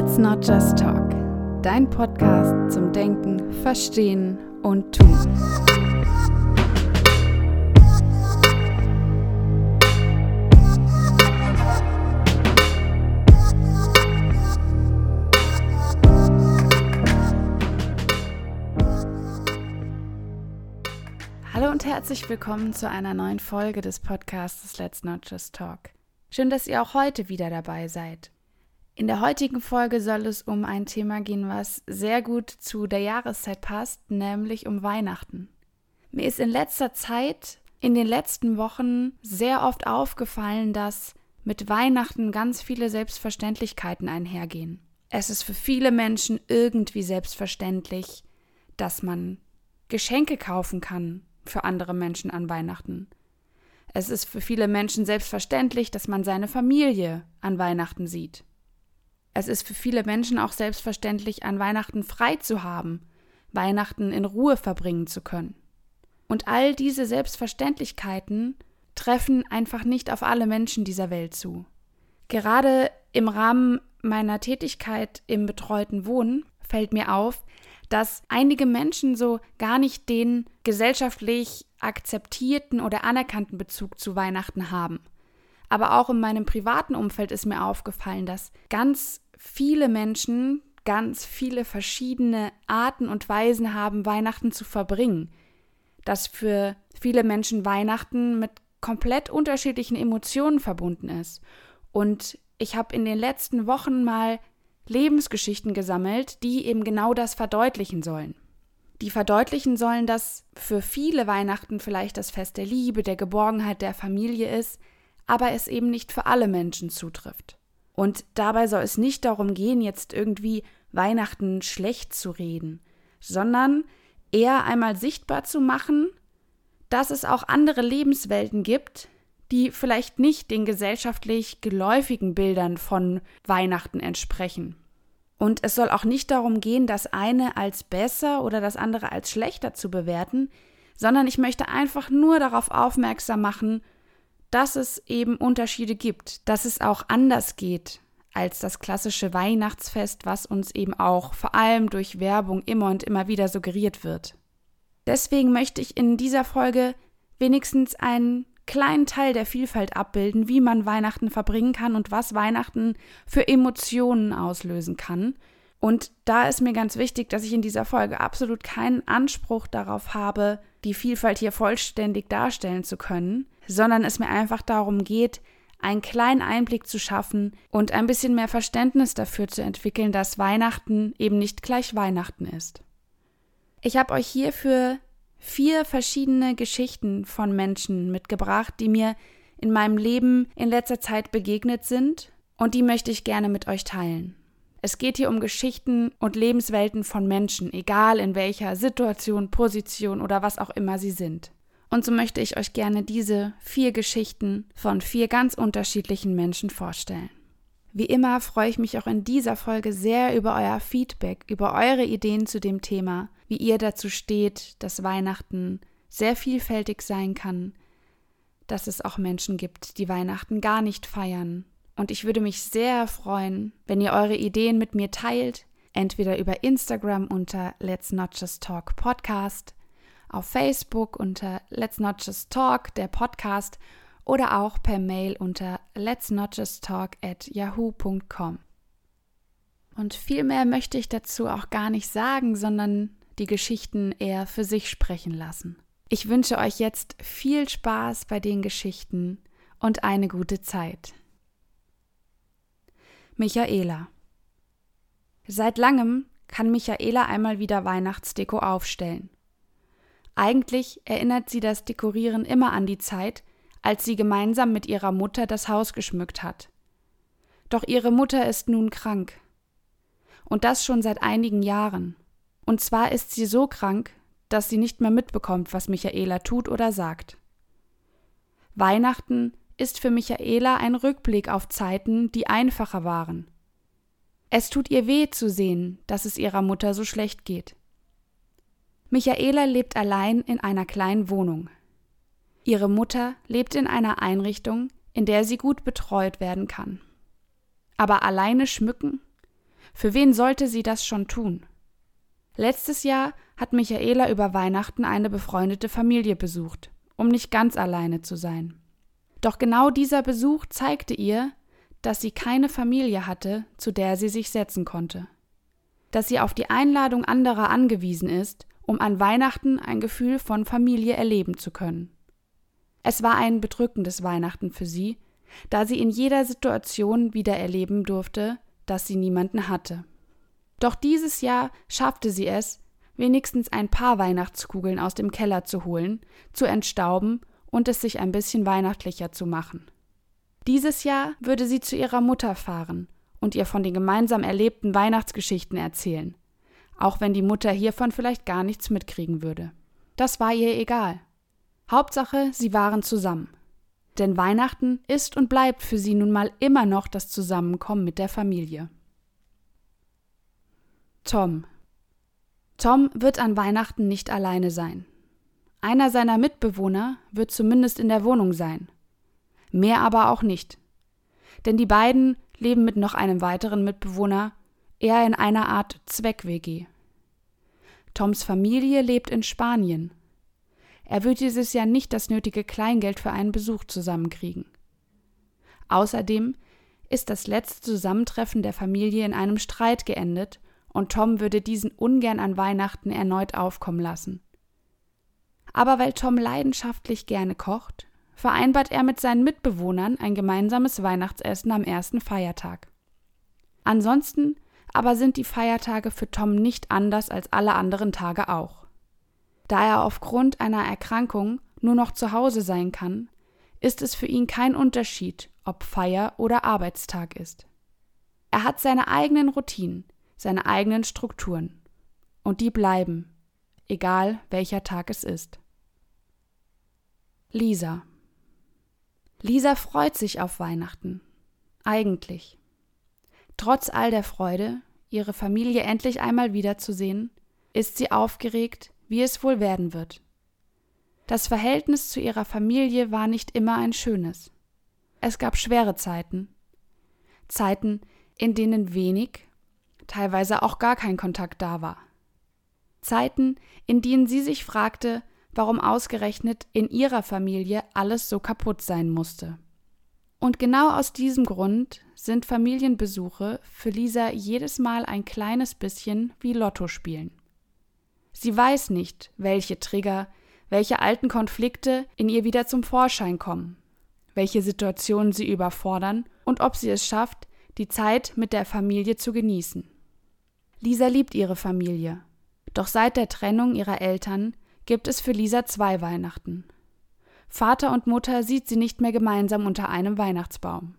Let's Not Just Talk, dein Podcast zum Denken, Verstehen und Tun. Hallo und herzlich willkommen zu einer neuen Folge des Podcasts Let's Not Just Talk. Schön, dass ihr auch heute wieder dabei seid. In der heutigen Folge soll es um ein Thema gehen, was sehr gut zu der Jahreszeit passt, nämlich um Weihnachten. Mir ist in letzter Zeit, in den letzten Wochen, sehr oft aufgefallen, dass mit Weihnachten ganz viele Selbstverständlichkeiten einhergehen. Es ist für viele Menschen irgendwie selbstverständlich, dass man Geschenke kaufen kann für andere Menschen an Weihnachten. Es ist für viele Menschen selbstverständlich, dass man seine Familie an Weihnachten sieht. Es ist für viele Menschen auch selbstverständlich, an Weihnachten frei zu haben, Weihnachten in Ruhe verbringen zu können. Und all diese Selbstverständlichkeiten treffen einfach nicht auf alle Menschen dieser Welt zu. Gerade im Rahmen meiner Tätigkeit im betreuten Wohnen fällt mir auf, dass einige Menschen so gar nicht den gesellschaftlich akzeptierten oder anerkannten Bezug zu Weihnachten haben. Aber auch in meinem privaten Umfeld ist mir aufgefallen, dass ganz viele Menschen ganz viele verschiedene Arten und Weisen haben, Weihnachten zu verbringen. Dass für viele Menschen Weihnachten mit komplett unterschiedlichen Emotionen verbunden ist. Und ich habe in den letzten Wochen mal Lebensgeschichten gesammelt, die eben genau das verdeutlichen sollen. Die verdeutlichen sollen, dass für viele Weihnachten vielleicht das Fest der Liebe, der Geborgenheit der Familie ist, aber es eben nicht für alle Menschen zutrifft. Und dabei soll es nicht darum gehen, jetzt irgendwie Weihnachten schlecht zu reden, sondern eher einmal sichtbar zu machen, dass es auch andere Lebenswelten gibt, die vielleicht nicht den gesellschaftlich geläufigen Bildern von Weihnachten entsprechen. Und es soll auch nicht darum gehen, das eine als besser oder das andere als schlechter zu bewerten, sondern ich möchte einfach nur darauf aufmerksam machen, dass es eben Unterschiede gibt, dass es auch anders geht als das klassische Weihnachtsfest, was uns eben auch vor allem durch Werbung immer und immer wieder suggeriert wird. Deswegen möchte ich in dieser Folge wenigstens einen kleinen Teil der Vielfalt abbilden, wie man Weihnachten verbringen kann und was Weihnachten für Emotionen auslösen kann. Und da ist mir ganz wichtig, dass ich in dieser Folge absolut keinen Anspruch darauf habe, die Vielfalt hier vollständig darstellen zu können, sondern es mir einfach darum geht, einen kleinen Einblick zu schaffen und ein bisschen mehr Verständnis dafür zu entwickeln, dass Weihnachten eben nicht gleich Weihnachten ist. Ich habe euch hierfür vier verschiedene Geschichten von Menschen mitgebracht, die mir in meinem Leben in letzter Zeit begegnet sind und die möchte ich gerne mit euch teilen. Es geht hier um Geschichten und Lebenswelten von Menschen, egal in welcher Situation, Position oder was auch immer sie sind. Und so möchte ich euch gerne diese vier Geschichten von vier ganz unterschiedlichen Menschen vorstellen. Wie immer freue ich mich auch in dieser Folge sehr über euer Feedback, über eure Ideen zu dem Thema, wie ihr dazu steht, dass Weihnachten sehr vielfältig sein kann, dass es auch Menschen gibt, die Weihnachten gar nicht feiern. Und ich würde mich sehr freuen, wenn ihr eure Ideen mit mir teilt, entweder über Instagram unter Let's Not Just Talk Podcast auf Facebook unter Let's Not Just Talk, der Podcast, oder auch per Mail unter let's not just talk at yahoo.com. Und viel mehr möchte ich dazu auch gar nicht sagen, sondern die Geschichten eher für sich sprechen lassen. Ich wünsche euch jetzt viel Spaß bei den Geschichten und eine gute Zeit. Michaela Seit langem kann Michaela einmal wieder Weihnachtsdeko aufstellen. Eigentlich erinnert sie das Dekorieren immer an die Zeit, als sie gemeinsam mit ihrer Mutter das Haus geschmückt hat. Doch ihre Mutter ist nun krank. Und das schon seit einigen Jahren. Und zwar ist sie so krank, dass sie nicht mehr mitbekommt, was Michaela tut oder sagt. Weihnachten ist für Michaela ein Rückblick auf Zeiten, die einfacher waren. Es tut ihr weh zu sehen, dass es ihrer Mutter so schlecht geht. Michaela lebt allein in einer kleinen Wohnung. Ihre Mutter lebt in einer Einrichtung, in der sie gut betreut werden kann. Aber alleine schmücken? Für wen sollte sie das schon tun? Letztes Jahr hat Michaela über Weihnachten eine befreundete Familie besucht, um nicht ganz alleine zu sein. Doch genau dieser Besuch zeigte ihr, dass sie keine Familie hatte, zu der sie sich setzen konnte. Dass sie auf die Einladung anderer angewiesen ist, um an Weihnachten ein Gefühl von Familie erleben zu können. Es war ein bedrückendes Weihnachten für sie, da sie in jeder Situation wieder erleben durfte, dass sie niemanden hatte. Doch dieses Jahr schaffte sie es, wenigstens ein paar Weihnachtskugeln aus dem Keller zu holen, zu entstauben und es sich ein bisschen weihnachtlicher zu machen. Dieses Jahr würde sie zu ihrer Mutter fahren und ihr von den gemeinsam erlebten Weihnachtsgeschichten erzählen, auch wenn die Mutter hiervon vielleicht gar nichts mitkriegen würde. Das war ihr egal. Hauptsache, sie waren zusammen. Denn Weihnachten ist und bleibt für sie nun mal immer noch das Zusammenkommen mit der Familie. Tom. Tom wird an Weihnachten nicht alleine sein. Einer seiner Mitbewohner wird zumindest in der Wohnung sein. Mehr aber auch nicht. Denn die beiden leben mit noch einem weiteren Mitbewohner eher in einer Art Zweck-WG. Toms Familie lebt in Spanien er wird dieses Jahr nicht das nötige Kleingeld für einen Besuch zusammenkriegen. Außerdem ist das letzte Zusammentreffen der Familie in einem Streit geendet und Tom würde diesen ungern an Weihnachten erneut aufkommen lassen. Aber weil Tom leidenschaftlich gerne kocht, vereinbart er mit seinen Mitbewohnern ein gemeinsames Weihnachtsessen am ersten Feiertag. Ansonsten aber sind die Feiertage für Tom nicht anders als alle anderen Tage auch. Da er aufgrund einer Erkrankung nur noch zu Hause sein kann, ist es für ihn kein Unterschied, ob Feier oder Arbeitstag ist. Er hat seine eigenen Routinen, seine eigenen Strukturen. Und die bleiben, egal welcher Tag es ist. Lisa. Lisa freut sich auf Weihnachten. Eigentlich. Trotz all der Freude, ihre Familie endlich einmal wiederzusehen, ist sie aufgeregt, wie es wohl werden wird. Das Verhältnis zu ihrer Familie war nicht immer ein schönes. Es gab schwere Zeiten. Zeiten, in denen wenig, teilweise auch gar kein Kontakt da war. Zeiten, in denen sie sich fragte, warum ausgerechnet in ihrer Familie alles so kaputt sein musste. Und genau aus diesem Grund sind Familienbesuche für Lisa jedes Mal ein kleines bisschen wie Lotto spielen. Sie weiß nicht, welche Trigger, welche alten Konflikte in ihr wieder zum Vorschein kommen, welche Situationen sie überfordern und ob sie es schafft, die Zeit mit der Familie zu genießen. Lisa liebt ihre Familie, doch seit der Trennung ihrer Eltern gibt es für Lisa zwei Weihnachten. Vater und Mutter sieht sie nicht mehr gemeinsam unter einem Weihnachtsbaum.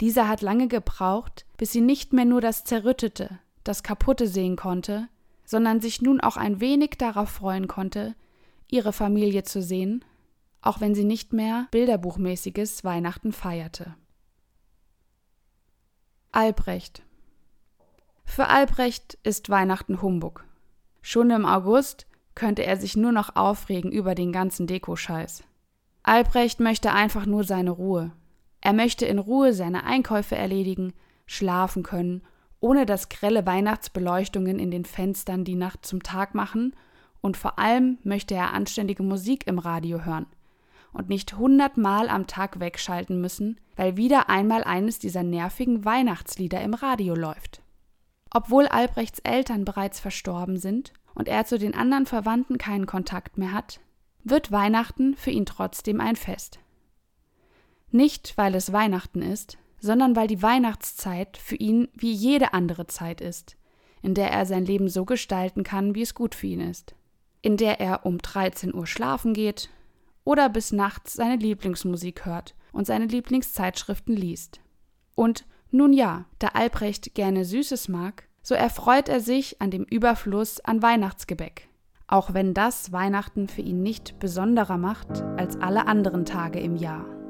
Lisa hat lange gebraucht, bis sie nicht mehr nur das Zerrüttete, das Kaputte sehen konnte, sondern sich nun auch ein wenig darauf freuen konnte, ihre Familie zu sehen, auch wenn sie nicht mehr bilderbuchmäßiges Weihnachten feierte. Albrecht Für Albrecht ist Weihnachten Humbug. Schon im August könnte er sich nur noch aufregen über den ganzen Dekoscheiß. Albrecht möchte einfach nur seine Ruhe. Er möchte in Ruhe seine Einkäufe erledigen, schlafen können ohne dass grelle Weihnachtsbeleuchtungen in den Fenstern die Nacht zum Tag machen, und vor allem möchte er anständige Musik im Radio hören und nicht hundertmal am Tag wegschalten müssen, weil wieder einmal eines dieser nervigen Weihnachtslieder im Radio läuft. Obwohl Albrechts Eltern bereits verstorben sind und er zu den anderen Verwandten keinen Kontakt mehr hat, wird Weihnachten für ihn trotzdem ein Fest. Nicht, weil es Weihnachten ist, sondern weil die Weihnachtszeit für ihn wie jede andere Zeit ist, in der er sein Leben so gestalten kann, wie es gut für ihn ist, in der er um 13 Uhr schlafen geht oder bis nachts seine Lieblingsmusik hört und seine Lieblingszeitschriften liest. Und nun ja, da Albrecht gerne Süßes mag, so erfreut er sich an dem Überfluss an Weihnachtsgebäck, auch wenn das Weihnachten für ihn nicht besonderer macht als alle anderen Tage im Jahr.